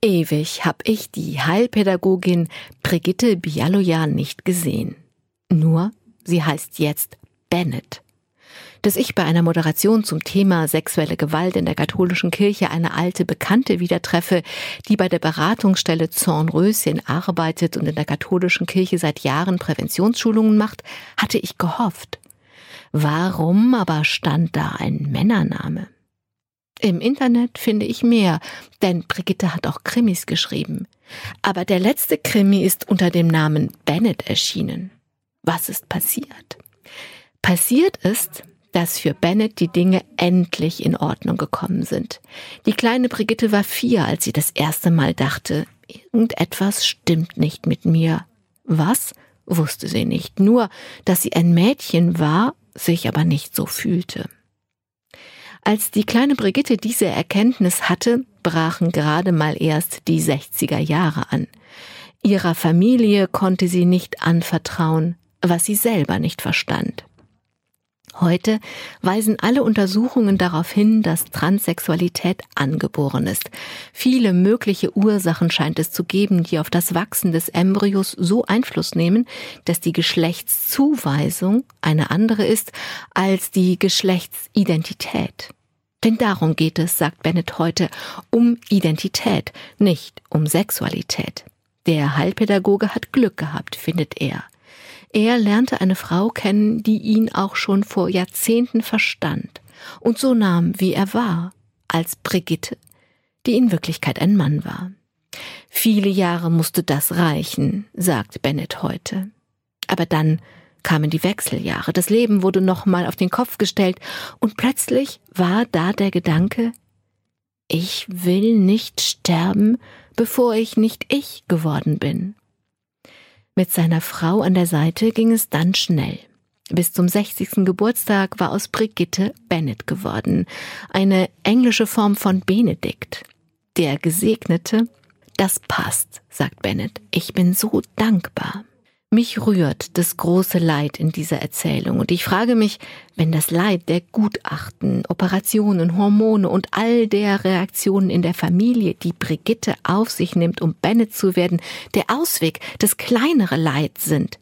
Ewig hab ich die Heilpädagogin Brigitte Bialoyan nicht gesehen. Nur, sie heißt jetzt Bennett. Dass ich bei einer Moderation zum Thema sexuelle Gewalt in der katholischen Kirche eine alte Bekannte wieder treffe, die bei der Beratungsstelle Zornröschen arbeitet und in der katholischen Kirche seit Jahren Präventionsschulungen macht, hatte ich gehofft. Warum aber stand da ein Männername? Im Internet finde ich mehr, denn Brigitte hat auch Krimis geschrieben. Aber der letzte Krimi ist unter dem Namen Bennett erschienen. Was ist passiert? Passiert ist, dass für Bennett die Dinge endlich in Ordnung gekommen sind. Die kleine Brigitte war vier, als sie das erste Mal dachte, irgendetwas stimmt nicht mit mir. Was? wusste sie nicht, nur, dass sie ein Mädchen war, sich aber nicht so fühlte. Als die kleine Brigitte diese Erkenntnis hatte, brachen gerade mal erst die 60er Jahre an. Ihrer Familie konnte sie nicht anvertrauen, was sie selber nicht verstand. Heute weisen alle Untersuchungen darauf hin, dass Transsexualität angeboren ist. Viele mögliche Ursachen scheint es zu geben, die auf das Wachsen des Embryos so Einfluss nehmen, dass die Geschlechtszuweisung eine andere ist als die Geschlechtsidentität. Denn darum geht es, sagt Bennett heute, um Identität, nicht um Sexualität. Der Heilpädagoge hat Glück gehabt, findet er. Er lernte eine Frau kennen, die ihn auch schon vor Jahrzehnten verstand und so nahm, wie er war, als Brigitte, die in Wirklichkeit ein Mann war. Viele Jahre musste das reichen, sagt Bennett heute. Aber dann kamen die Wechseljahre, das Leben wurde nochmal auf den Kopf gestellt und plötzlich war da der Gedanke, ich will nicht sterben, bevor ich nicht ich geworden bin. Mit seiner Frau an der Seite ging es dann schnell. Bis zum 60. Geburtstag war aus Brigitte Bennett geworden, eine englische Form von Benedikt. Der Gesegnete, das passt, sagt Bennett. Ich bin so dankbar. Mich rührt das große Leid in dieser Erzählung. Und ich frage mich, wenn das Leid der Gutachten, Operationen, Hormone und all der Reaktionen in der Familie, die Brigitte auf sich nimmt, um Bennett zu werden, der Ausweg, das kleinere Leid sind,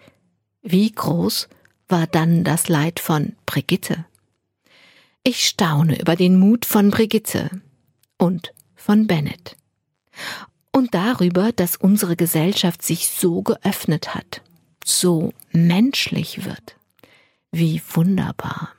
wie groß war dann das Leid von Brigitte? Ich staune über den Mut von Brigitte und von Bennett. Und darüber, dass unsere Gesellschaft sich so geöffnet hat so menschlich wird. Wie wunderbar.